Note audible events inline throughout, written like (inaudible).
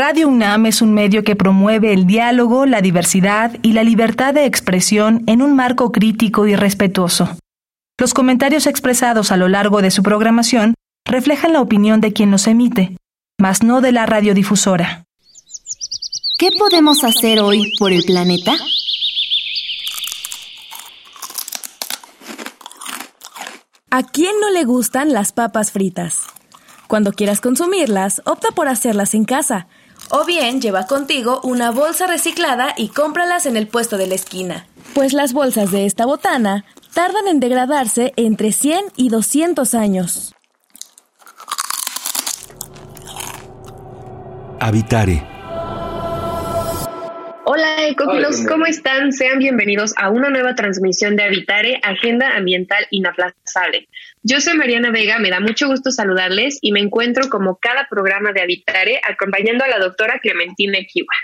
Radio UNAM es un medio que promueve el diálogo, la diversidad y la libertad de expresión en un marco crítico y respetuoso. Los comentarios expresados a lo largo de su programación reflejan la opinión de quien los emite, mas no de la radiodifusora. ¿Qué podemos hacer hoy por el planeta? ¿A quién no le gustan las papas fritas? Cuando quieras consumirlas, opta por hacerlas en casa. O bien lleva contigo una bolsa reciclada y cómpralas en el puesto de la esquina. Pues las bolsas de esta botana tardan en degradarse entre 100 y 200 años. Habitare Hola ecófilos, ¿cómo están? Sean bienvenidos a una nueva transmisión de Habitare, Agenda Ambiental Inaplazable. Yo soy Mariana Vega, me da mucho gusto saludarles y me encuentro como cada programa de Habitare acompañando a la doctora Clementina Kiwa.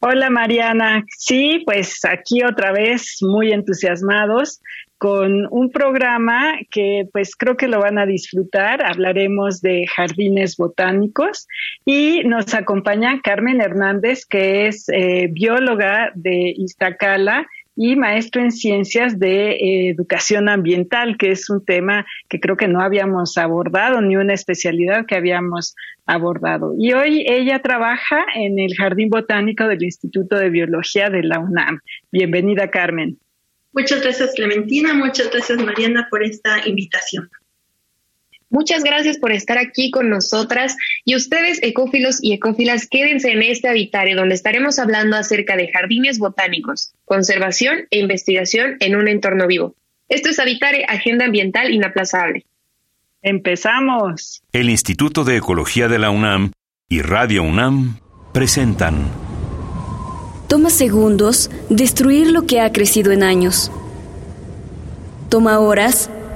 Hola Mariana, sí, pues aquí otra vez muy entusiasmados con un programa que pues creo que lo van a disfrutar. Hablaremos de jardines botánicos y nos acompaña Carmen Hernández, que es eh, bióloga de Iztacala y maestro en ciencias de eh, educación ambiental, que es un tema que creo que no habíamos abordado, ni una especialidad que habíamos abordado. Y hoy ella trabaja en el Jardín Botánico del Instituto de Biología de la UNAM. Bienvenida, Carmen. Muchas gracias Clementina, muchas gracias Mariana por esta invitación. Muchas gracias por estar aquí con nosotras y ustedes, ecófilos y ecófilas, quédense en este Habitare donde estaremos hablando acerca de jardines botánicos, conservación e investigación en un entorno vivo. Esto es Habitare, Agenda Ambiental Inaplazable. Empezamos. El Instituto de Ecología de la UNAM y Radio UNAM presentan Toma segundos destruir lo que ha crecido en años. Toma horas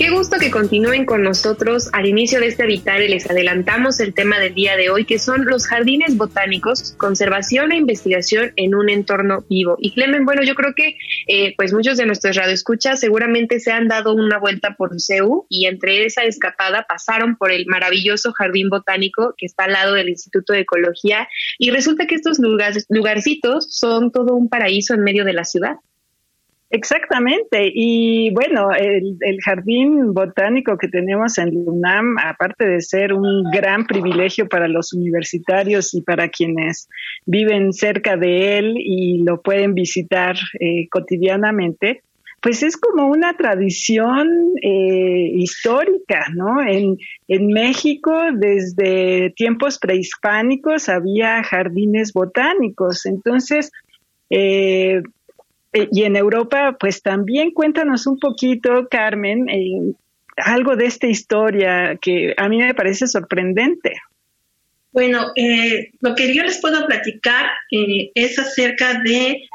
Qué gusto que continúen con nosotros. Al inicio de este Habitare les adelantamos el tema del día de hoy, que son los jardines botánicos, conservación e investigación en un entorno vivo. Y Clemen, bueno, yo creo que eh, pues muchos de nuestros radioescuchas seguramente se han dado una vuelta por CEU y entre esa escapada pasaron por el maravilloso jardín botánico que está al lado del Instituto de Ecología y resulta que estos lugarcitos son todo un paraíso en medio de la ciudad. Exactamente. Y bueno, el, jardín botánico que tenemos en UNAM, aparte de ser un gran privilegio para los universitarios y para quienes viven cerca de él y lo pueden visitar eh, cotidianamente, pues es como una tradición eh, histórica, ¿no? En, en México, desde tiempos prehispánicos, había jardines botánicos. Entonces, eh, y en Europa, pues también cuéntanos un poquito, Carmen, eh, algo de esta historia que a mí me parece sorprendente. Bueno, eh, lo que yo les puedo platicar es acerca de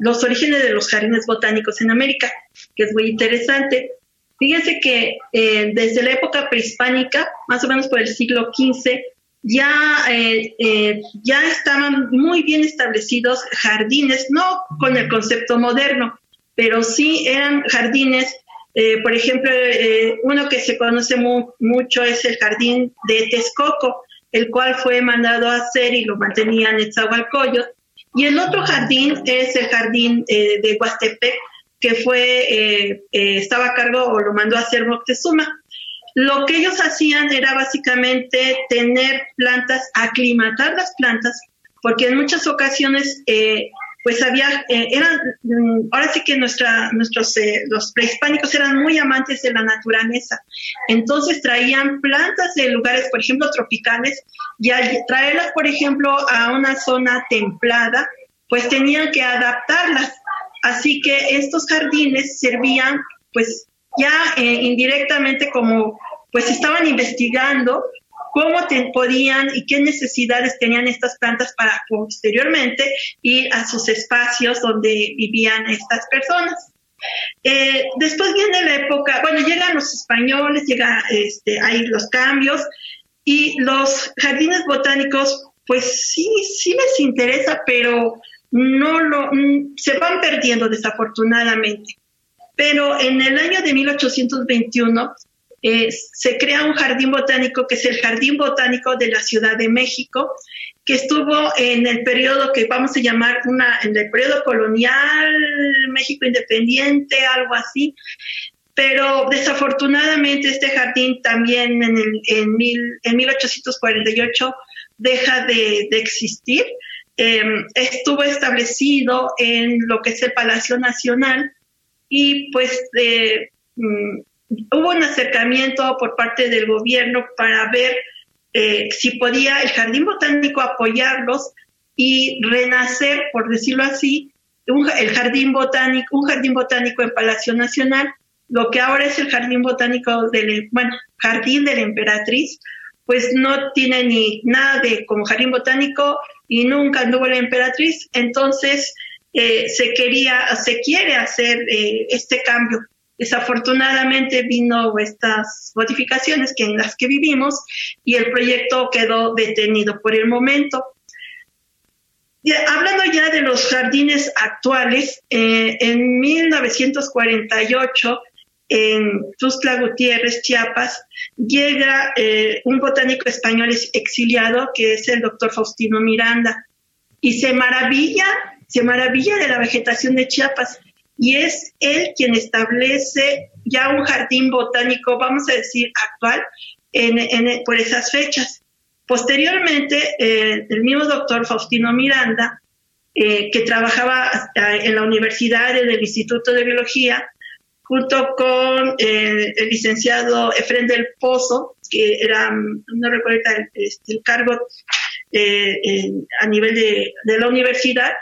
los orígenes de los jardines botánicos en América, que es muy interesante. Fíjense que desde la época prehispánica, más o menos por el siglo XV, ya, eh, eh, ya estaban muy bien establecidos jardines, no con el concepto moderno, pero sí eran jardines, eh, por ejemplo, uno que se conoce mucho es el jardín de Texcoco, el cual fue mandado a hacer y lo mantenían en Zahualcoyot, y el otro jardín es el jardín de Huastepec, que fue, estaba a cargo o lo mandó a hacer Moctezuma. Lo que ellos hacían era básicamente tener plantas, aclimatar las plantas, porque en muchas ocasiones, eh, pues había, eh, mm, ahora sí que nuestra, nuestros, eh, los prehispánicos eran muy amantes de la naturaleza. Entonces traían plantas de lugares, por ejemplo, tropicales, y al traerlas, por ejemplo, a una zona templada, pues tenían que adaptarlas. Así que estos jardines servían, pues, ya eh, indirectamente como pues estaban investigando cómo podían y qué necesidades tenían estas plantas para posteriormente ir a sus espacios donde vivían estas personas. Eh, después viene la época, bueno, llegan los españoles, llega este, ahí los cambios y los jardines botánicos, pues sí, sí les interesa, pero no lo, mm, se van perdiendo desafortunadamente. Pero en el año de 1821 eh, se crea un jardín botánico que es el Jardín Botánico de la Ciudad de México, que estuvo en el periodo que vamos a llamar una, en el periodo colonial, México independiente, algo así. Pero desafortunadamente este jardín también en, el, en, mil, en 1848 deja de, existir. Em, estuvo establecido en lo que es el Palacio Nacional y pues eh, mm, hubo un acercamiento por parte del gobierno para ver eh, si podía el Jardín Botánico apoyarlos y renacer, por decirlo así, el jardín botánico, un jardín botánico en Palacio Nacional, lo que ahora es el jardín botánico del, bueno, jardín de la emperatriz, pues no tiene ni nada de como jardín botánico y nunca anduvo la emperatriz, entonces se quería, se quiere hacer eh, este cambio Desafortunadamente vino estas modificaciones que en las que vivimos y el proyecto quedó detenido por el momento. hablando ya de los jardines actuales, eh, en 1948 en Tuzla Gutiérrez, Chiapas, llega eh, un botánico español exiliado que es el doctor Faustino Miranda y se maravilla, se maravilla de la vegetación de Chiapas y es él quien establece ya un jardín botánico, vamos a decir, actual en, por esas fechas. Posteriormente, eh, el mismo doctor Faustino Miranda, eh, que trabajaba en la universidad, en el Instituto de Biología, junto con eh, el licenciado Efren del Pozo, que era, no recuerdo este, el cargo a nivel de, de la universidad,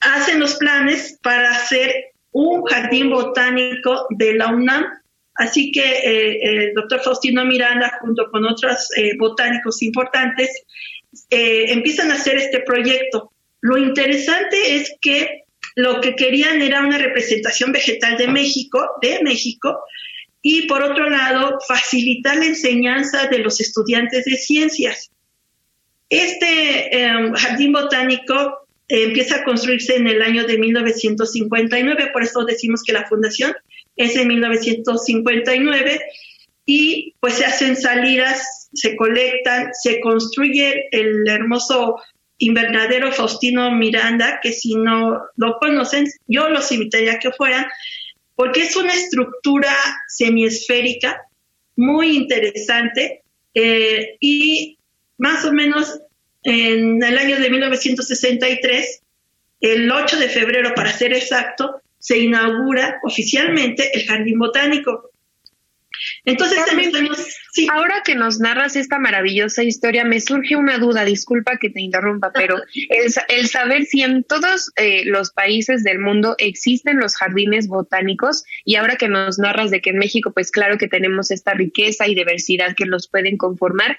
hacen los planes para hacer un jardín botánico de la UNAM. Así que eh, el doctor Faustino Miranda, junto con otros eh, botánicos importantes, eh, empiezan a hacer este proyecto. Lo interesante es que lo que querían era una representación vegetal de México, de México, y por otro lado, facilitar la enseñanza de los estudiantes de ciencias. Este jardín botánico empieza a construirse en el año de 1959, por eso decimos que la fundación es en 1959 y pues se hacen salidas, se colectan, se construye el hermoso invernadero Faustino Miranda, que si no lo conocen, yo los invitaría a que fueran, porque es una estructura semiesférica muy interesante eh, y más o menos en el año de 1963, el 8 de febrero para ser exacto, se inaugura oficialmente el Jardín Botánico. Entonces, ahora que nos narras esta maravillosa historia, me surge una duda, disculpa que te interrumpa, pero (laughs) el, saber si en todos eh, los países del mundo existen los jardines botánicos y ahora que nos narras de que en México, pues claro que tenemos esta riqueza y diversidad que los pueden conformar,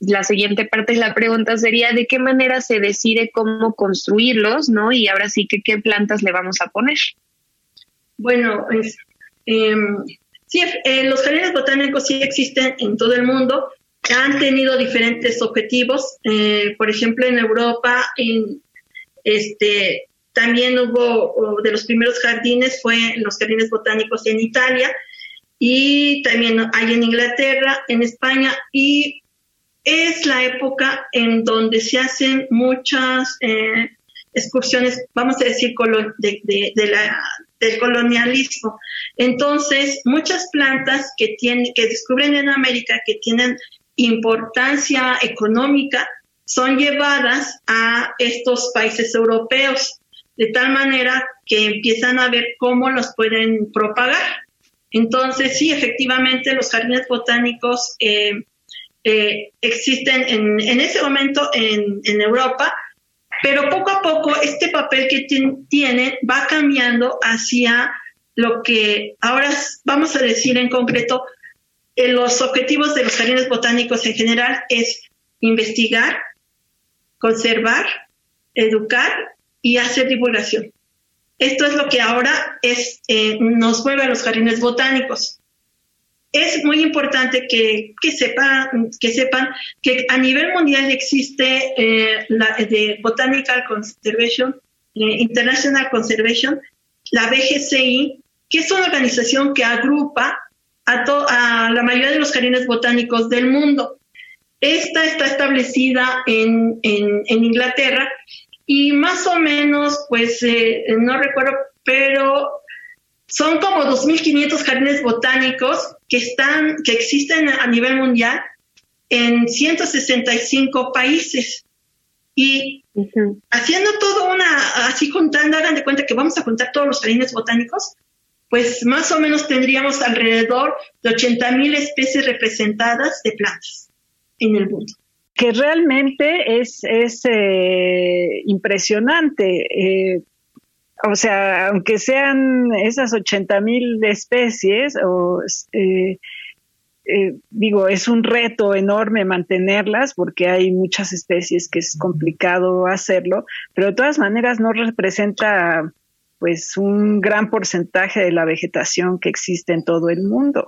la siguiente parte de la pregunta sería de qué manera se decide cómo construirlos, ¿no? Y ahora sí que qué plantas le vamos a poner. Bueno, em, sí, eh, los jardines botánicos sí existen en todo el mundo, han tenido diferentes objetivos. Eh, por ejemplo, en Europa, en, este, también hubo de los primeros jardines fue los jardines botánicos en Italia y también hay en Inglaterra, en España y es la época en donde se hacen muchas eh, excursiones, vamos a decir, de, del colonialismo. Entonces, muchas plantas que, tienen, que descubren en América que tienen importancia económica son llevadas a estos países europeos, de tal manera que empiezan a ver cómo los pueden propagar. Entonces, sí, efectivamente, los jardines botánicos eh, eh, existen en, en, ese momento en, Europa, pero poco a poco este papel que tienen va cambiando hacia lo que ahora vamos a decir en concreto, eh, los objetivos de los jardines botánicos en general es investigar, conservar, educar y hacer divulgación. Esto es lo que ahora es, eh, nos mueve a los jardines botánicos. Es muy importante que, que, sepan, que sepan que a nivel mundial existe eh, la de Botanical Conservation, eh, International Conservation, la BGCI, que es una organización que agrupa a, a la mayoría de los jardines botánicos del mundo. Esta está establecida en, en, Inglaterra y más o menos, pues eh, no recuerdo, pero son como 2.500 jardines botánicos que, están, que existen a nivel mundial en 165 países. Y haciendo todo una, así contando, hagan de cuenta que vamos a contar todos los jardines botánicos, pues más o menos tendríamos alrededor de 80 mil especies representadas de plantas en el mundo. Que realmente es, es eh, impresionante. Eh, o sea, aunque sean esas 80 mil especies, o, eh, digo, es un reto enorme mantenerlas porque hay muchas especies que es complicado hacerlo, pero de todas maneras no representa pues un gran porcentaje de la vegetación que existe en todo el mundo.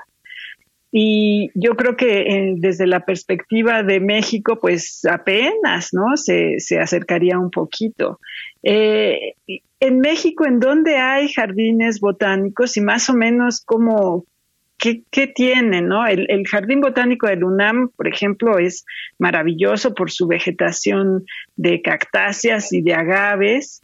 Y yo creo que eh, desde la perspectiva de México, pues apenas, ¿no? Se, se acercaría un poquito. Eh, en México, ¿en dónde hay jardines botánicos y más o menos cómo, qué, qué tienen, ¿no? El, el, Jardín Botánico del UNAM, por ejemplo, es maravilloso por su vegetación de cactáceas y de agaves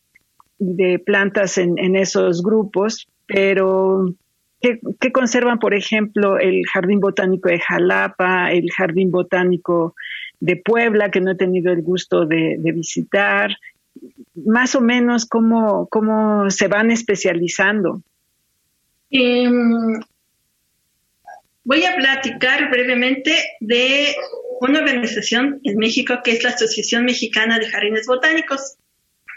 de plantas en, en esos grupos, pero ¿qué, conservan, por ejemplo, el Jardín Botánico de Jalapa, el Jardín Botánico de Puebla, que no he tenido el gusto de, visitar? Más o menos, ¿cómo, cómo se van especializando? Em, voy a platicar brevemente de una organización en México que es la Asociación Mexicana de Jardines Botánicos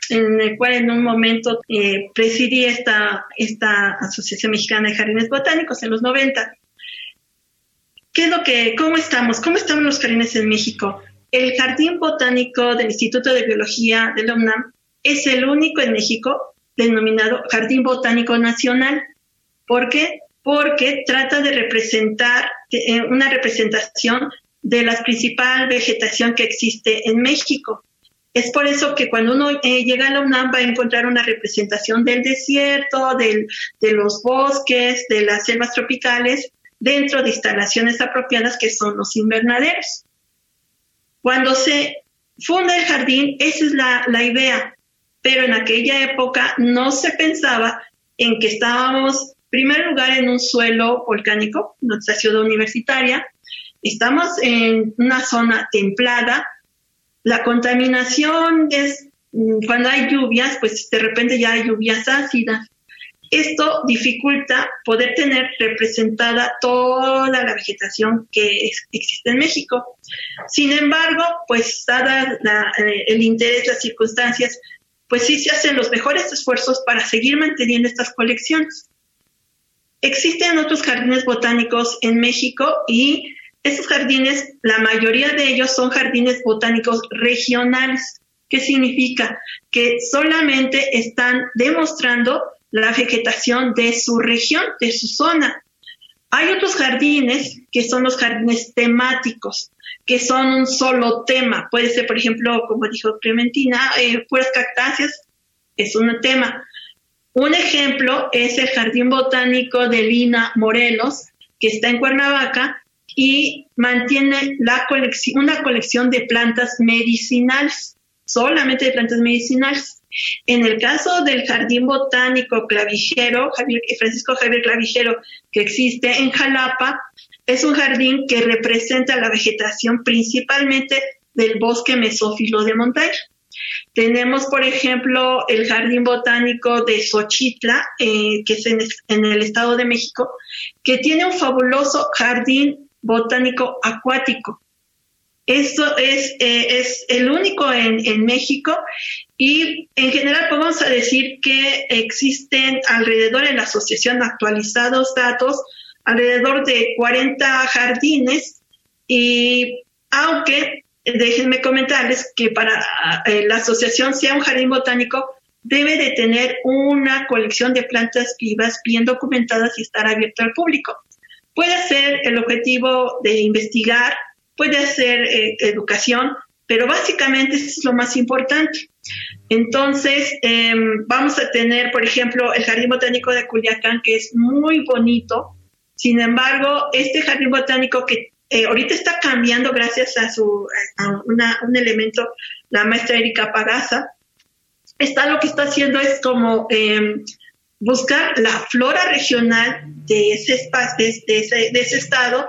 en el cual en un momento eh, presidí esta, esta Asociación Mexicana de Jardines Botánicos en los 90. ¿Qué es lo que, cómo estamos? ¿Cómo estamos los jardines en México? El Jardín Botánico del Instituto de Biología de la UNAM es el único en México denominado Jardín Botánico Nacional. ¿Por qué? Porque trata de representar eh, una representación de la principal vegetación que existe en México. Es por eso que cuando uno eh, llega a la UNAM va a encontrar una representación del desierto, de los bosques, de las selvas tropicales, dentro de instalaciones apropiadas que son los invernaderos. Cuando se funda el jardín, esa es la, la idea, pero en aquella época no se pensaba en que estábamos, en primer lugar, en un suelo volcánico, nuestra ciudad universitaria, estamos en una zona templada, la contaminación es mm, cuando hay lluvias, pues de repente ya hay lluvias ácidas. Esto dificulta poder tener representada toda la vegetación que existe en México. Sin embargo, pues dada eh, el interés, las circunstancias, pues sí se hacen los mejores esfuerzos para seguir manteniendo estas colecciones. Existen otros jardines botánicos en México y estos jardines, la mayoría de ellos son jardines botánicos regionales. ¿Qué significa? Que solamente están demostrando la vegetación de su región, de su zona. Hay otros jardines que son los jardines temáticos, que son un solo tema. Puede ser, por ejemplo, como dijo Clementina, eh, cactáceas, es un tema. Un ejemplo es el Jardín Botánico de Lina Morelos, que está en Cuernavaca, y mantiene la colección, una colección de plantas medicinales, solamente de plantas medicinales. En el caso del Jardín Botánico Clavijero, Francisco Javier Clavijero, que existe en Jalapa, es un jardín que representa la vegetación principalmente del bosque mesófilo de montaña. Tenemos, por ejemplo, el Jardín Botánico de Xochitla, eh, que es en, en, el Estado de México, que tiene un fabuloso jardín botánico acuático. Esto es, eh, es el único en, en, México y en general podemos decir que existen alrededor en la asociación actualizados datos, alrededor de 40 jardines y aunque déjenme comentarles que para eh, la asociación sea un jardín botánico, debe de tener una colección de plantas vivas bien documentadas y estar abierto al público. Puede ser el objetivo de investigar, puede ser eh, educación, pero básicamente eso es lo más importante. Entonces, em, vamos a tener, por ejemplo, el Jardín Botánico de Culiacán, que es muy bonito. Sin embargo, este Jardín Botánico que eh, ahorita está cambiando gracias a, su, un elemento, la maestra Erika Pagaza, está lo que está haciendo es como em, buscar la flora regional de ese, espacio, de, ese, estado,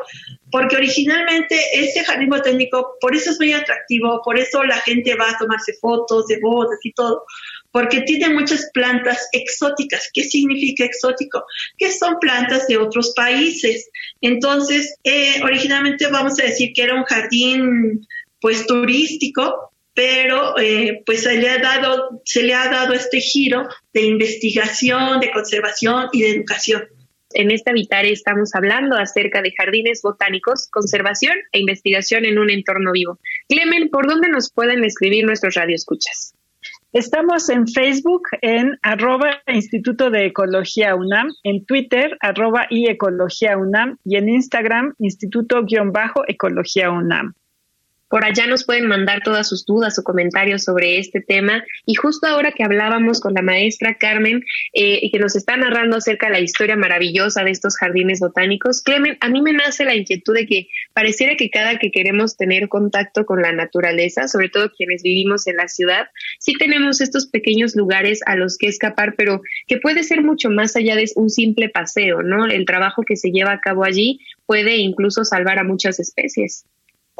porque originalmente ese jardín botánico, por eso es muy atractivo, por eso la gente va a tomarse fotos de bodas y todo, porque tiene muchas plantas exóticas. ¿Qué significa exótico? Que son plantas de otros países. Entonces, eh, originalmente vamos a decir que era un jardín pues turístico, pero eh, pues se le ha dado se le ha dado este giro de investigación, de conservación y de educación. En esta Vitare estamos hablando acerca de jardines botánicos, conservación e investigación en un entorno vivo. Clemen, ¿por dónde nos pueden escribir nuestros radioescuchas? Estamos en Facebook en arroba Instituto de Ecología UNAM, en Twitter arroba y Ecología UNAM y en Instagram Instituto-Ecología UNAM. Por allá nos pueden mandar todas sus dudas o comentarios sobre este tema. Y justo ahora que hablábamos con la maestra Carmen eh, que nos está narrando acerca de la historia maravillosa de estos jardines botánicos, Clemen, a mí me nace la inquietud de que pareciera que cada que queremos tener contacto con la naturaleza, sobre todo quienes vivimos en la ciudad, sí tenemos estos pequeños lugares a los que escapar, pero que puede ser mucho más allá de un simple paseo, ¿no? El trabajo que se lleva a cabo allí puede incluso salvar a muchas especies.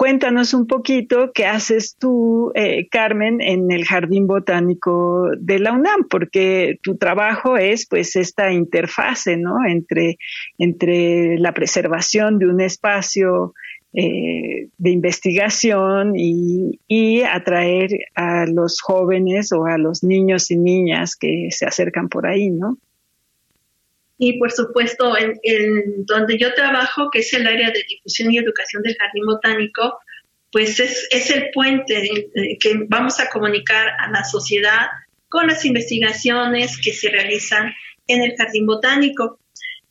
Cuéntanos un poquito qué haces tú, eh, Carmen, en el Jardín Botánico de la UNAM, porque tu trabajo es pues esta interfase, ¿no? Entre, entre la preservación de un espacio eh, de investigación y, y, atraer a los jóvenes o a los niños y niñas que se acercan por ahí, ¿no? Y por supuesto en, donde yo trabajo, que es el área de difusión y educación del Jardín Botánico, pues es, es el puente que vamos a comunicar a la sociedad con las investigaciones que se realizan en el Jardín Botánico.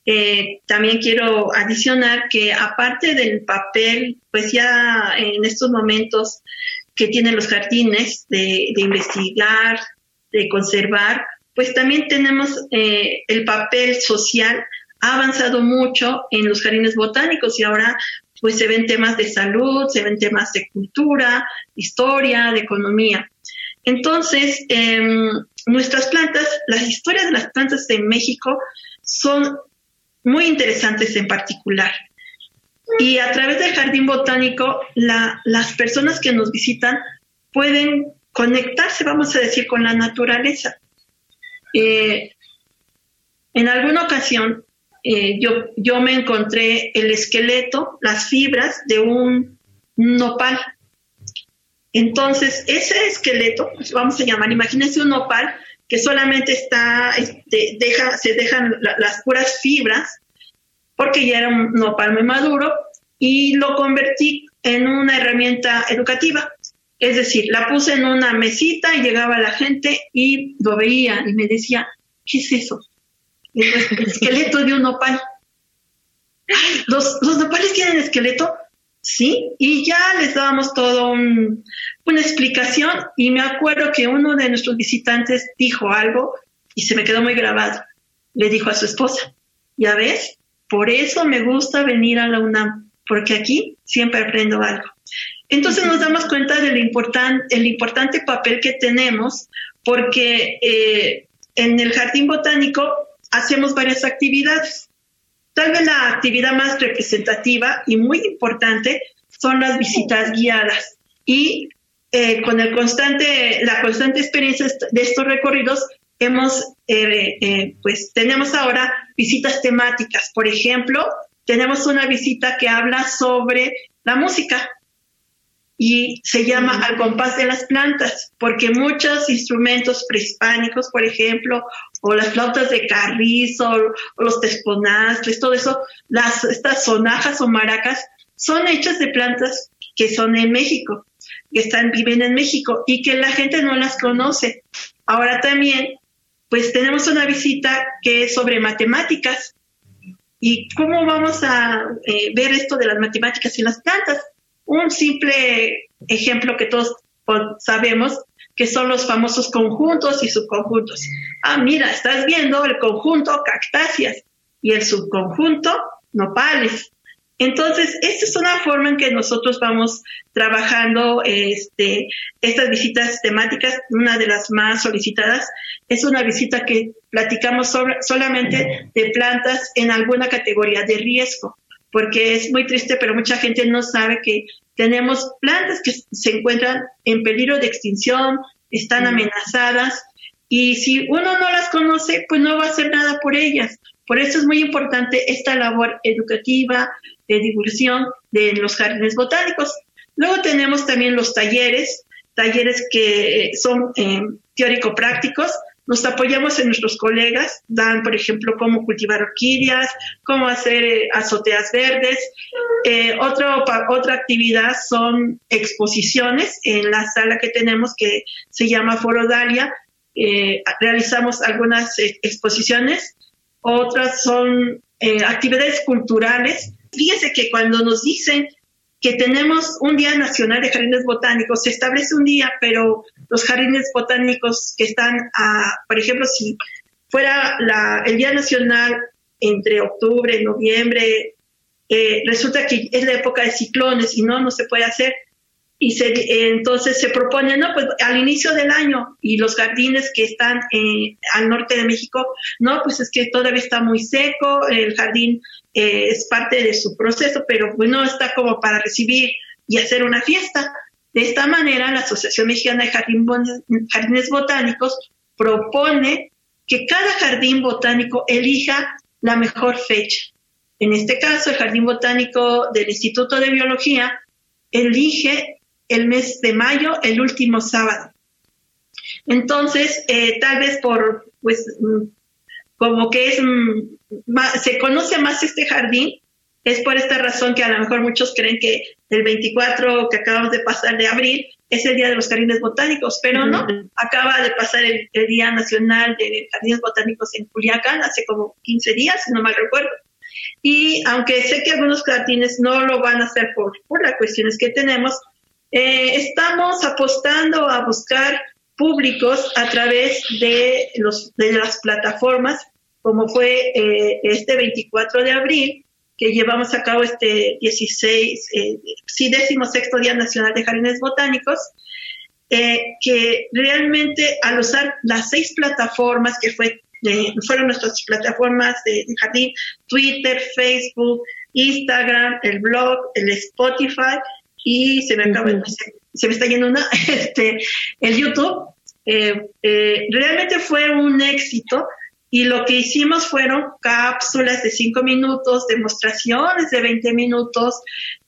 Eh, también quiero adicionar que aparte del papel, pues ya en estos momentos que tienen los jardines de, de investigar, de conservar, pues también tenemos eh, el papel social ha avanzado mucho en los jardines botánicos y ahora pues se ven temas de salud, se ven temas de cultura, historia, de economía. Entonces, em, nuestras plantas, las historias de las plantas de México son muy interesantes en particular. Y a través del jardín botánico, las personas que nos visitan pueden conectarse, vamos a decir, con la naturaleza. Eh, en alguna ocasión eh, yo, yo me encontré el esqueleto, las fibras de un nopal. Entonces, ese esqueleto, pues, vamos a llamar, imagínense un nopal que solamente está, este, deja, se dejan las puras fibras, porque ya era un nopal muy maduro, y lo convertí en una herramienta educativa. Es decir, la puse en una mesita y llegaba la gente y lo veía y me decía, ¿qué es eso? El esqueleto de un nopal. ¿Los, ¿Los nopales tienen esqueleto? Sí, y ya les dábamos todo una explicación y me acuerdo que uno de nuestros visitantes dijo algo y se me quedó muy grabado. Le dijo a su esposa, ya ves, por eso me gusta venir a la UNAM, porque aquí siempre aprendo algo. Entonces nos damos cuenta del el importante papel que tenemos porque eh, en el jardín botánico hacemos varias actividades. Tal vez la actividad más representativa y muy importante son las visitas guiadas. Y eh, con el constante, la constante experiencia de estos recorridos, hemos, eh, pues tenemos ahora visitas temáticas. Por ejemplo, tenemos una visita que habla sobre la música y se llama al compás de las plantas, porque muchos instrumentos prehispánicos, por ejemplo, o las flautas de carrizo, o los tesponazles, todo eso, las, estas sonajas o maracas, son hechas de plantas que son en México, que están, viven en México y que la gente no las conoce. Ahora también pues tenemos una visita que es sobre matemáticas. ¿Y cómo vamos a eh, ver esto de las matemáticas y las plantas? Un simple ejemplo que todos sabemos que son los famosos conjuntos y subconjuntos. Ah, mira, estás viendo el conjunto cactáceas y el subconjunto nopales. Entonces, esta es una forma en que nosotros vamos trabajando este, estas visitas temáticas. Una de las más solicitadas es una visita que platicamos solamente de plantas en alguna categoría de riesgo, porque es muy triste, pero mucha gente no sabe que tenemos plantas que se encuentran en peligro de extinción, están amenazadas, y si uno no las conoce, pues no va a hacer nada por ellas. Por eso es muy importante esta labor educativa, de divulgación de los jardines botánicos. Luego tenemos también los talleres, talleres que son eh, teórico-prácticos. Nos apoyamos en nuestros colegas, dan, por ejemplo, cómo cultivar orquídeas, cómo hacer eh, azoteas verdes. Eh, otro, otra actividad son exposiciones en la sala que tenemos que se llama Foro Dalia. realizamos algunas exposiciones otras son eh, actividades culturales. Fíjense que cuando nos dicen que tenemos un Día Nacional de Jardines Botánicos, se establece un día, pero los jardines botánicos que están, a, por ejemplo, si fuera el Día Nacional entre octubre noviembre, eh, resulta que es la época de ciclones y no, no se puede hacer y se, entonces se propone, no, pues al inicio del año y los jardines que están eh, al norte de México, no, pues es que todavía está muy seco, el jardín eh, es parte de su proceso, pero pues no está como para recibir y hacer una fiesta. De esta manera, la Asociación Mexicana de Jardines Botánicos propone que cada jardín botánico elija la mejor fecha. En este caso, el Jardín Botánico del Instituto de Biología elige el mes de mayo, el último sábado. Entonces, eh, tal vez por, pues, mm, como que es, mm, se conoce más este jardín, es por esta razón que a lo mejor muchos creen que el 24 que acabamos de pasar de abril es el Día de los Jardines Botánicos, pero no, acaba de pasar el, Día Nacional de Jardines Botánicos en Culiacán hace como 15 días, si no mal recuerdo. Y aunque sé que algunos jardines no lo van a hacer por, por las cuestiones que tenemos, eh, estamos apostando a buscar públicos a través de, los, de las plataformas, como fue eh, este 24 de abril, que llevamos a cabo este 16, eh, sí, décimo sexto Día Nacional de Jardines Botánicos, que realmente al usar las seis plataformas que fue, fueron nuestras plataformas de, jardín, Twitter, Facebook, Instagram, el blog, el Spotify, y se me acaba, se, me está yendo una, (laughs) este, el YouTube, eh, eh, realmente fue un éxito y lo que hicimos fueron cápsulas de 5 minutos, demostraciones de 20 minutos,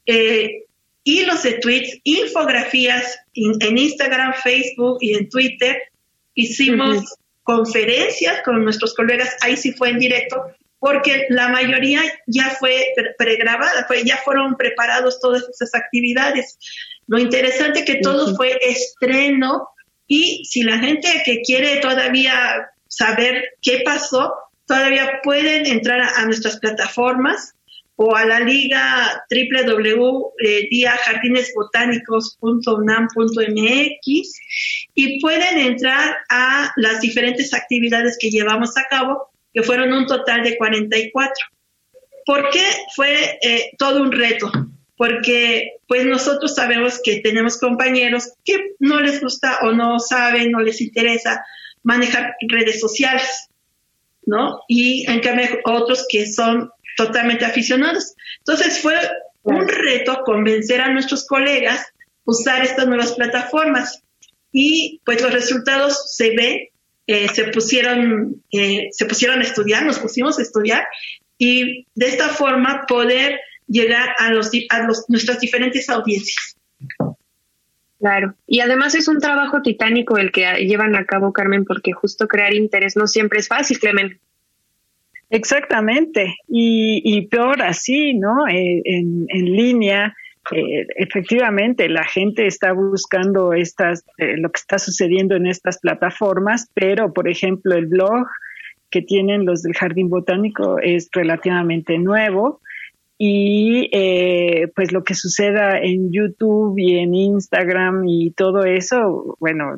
eh, hilos de tweets, infografías en Instagram, Facebook y en Twitter. Hicimos conferencias con nuestros colegas, ahí sí fue en directo, porque la mayoría ya fue pregrabada, fue, ya fueron preparados todas esas actividades. Lo interesante que todo fue estreno y si la gente que quiere todavía saber qué pasó, todavía pueden entrar a, nuestras plataformas o a la liga www.diajardinesbotánicos.unam.mx y pueden entrar a las diferentes actividades que llevamos a cabo que fueron un total de 44. ¿Por qué fue eh, todo un reto? Porque pues nosotros sabemos que tenemos compañeros que no les gusta o no saben, no les interesa manejar redes sociales, ¿no? Y en cambio otros que son totalmente aficionados. Entonces fue un reto convencer a nuestros colegas usar estas nuevas plataformas y pues los resultados se ven eh, se pusieron eh, se pusieron a estudiar, nos pusimos a estudiar y de esta forma poder llegar a los a los, nuestras diferentes audiencias. Claro, y además es un trabajo titánico el que llevan a cabo, Carmen, porque justo crear interés no siempre es fácil, Clemen. Exactamente, y, y peor así, ¿no? Eh, en, en línea, eh, efectivamente la gente está buscando estas, eh, lo que está sucediendo en estas plataformas, pero por ejemplo el blog que tienen los del Jardín Botánico es relativamente nuevo y eh, pues lo que suceda en YouTube y en Instagram y todo eso, bueno,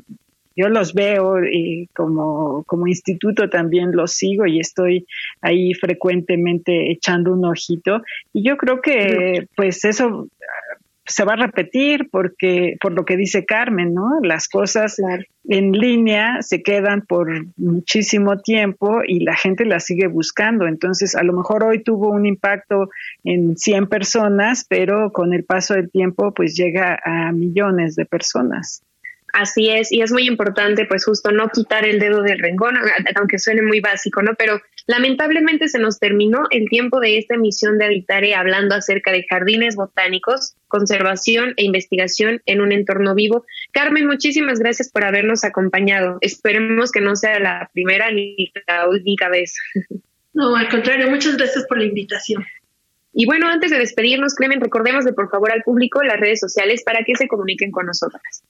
yo los veo y como, como instituto también los sigo y estoy ahí frecuentemente echando un ojito. Y yo creo que pues eso se va a repetir porque por lo que dice Carmen, ¿no? Las cosas en línea se quedan por muchísimo tiempo y la gente las sigue buscando. Entonces, a lo mejor hoy tuvo un impacto en 100 personas, pero con el paso del tiempo pues llega a millones de personas. Así es, y es muy importante, pues justo no quitar el dedo del renglón, aunque suene muy básico, ¿no? Pero lamentablemente se nos terminó el tiempo de esta emisión de Habitare hablando acerca de jardines botánicos, conservación e investigación en un entorno vivo. Carmen, muchísimas gracias por habernos acompañado. Esperemos que no sea la primera ni la única vez. No, al contrario, muchas gracias por la invitación. Y bueno, antes de despedirnos, Clemen, recordemos de por favor al público las redes sociales para que se comuniquen con nosotras.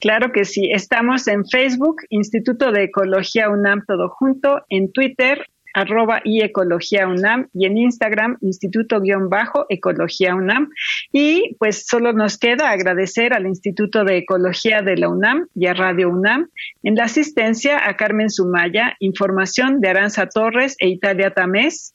Claro que sí. Estamos en Facebook, Instituto de Ecología UNAM, todo junto, en Twitter, arroba y Ecología UNAM y en Instagram Instituto-Ecología UNAM. Y pues solo nos queda agradecer al Instituto de Ecología de la UNAM y a Radio UNAM. En la asistencia a Carmen Sumaya, información de Aranza Torres e Italia Tamés.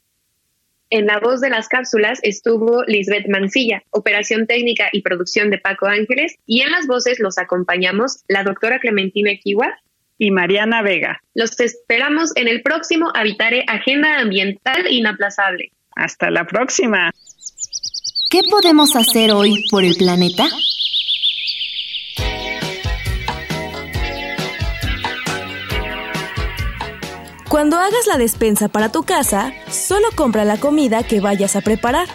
En la voz de las cápsulas estuvo Lisbeth Mancilla, operación técnica y producción de Paco Ángeles, y en las voces los acompañamos la doctora Clementina Equiwa y Mariana Vega. Los esperamos en el próximo Habitare Agenda Ambiental Inaplazable. Hasta la próxima. ¿Qué podemos hacer hoy por el planeta? Cuando hagas la despensa para tu casa, solo compra la comida que vayas a preparar,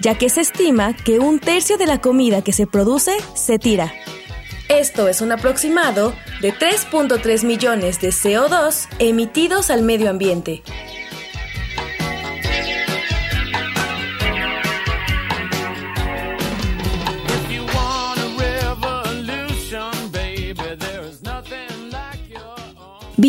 ya que se estima que un tercio de la comida que se produce se tira. Esto es un aproximado de 3.3 millones de CO2 emitidos al medio ambiente.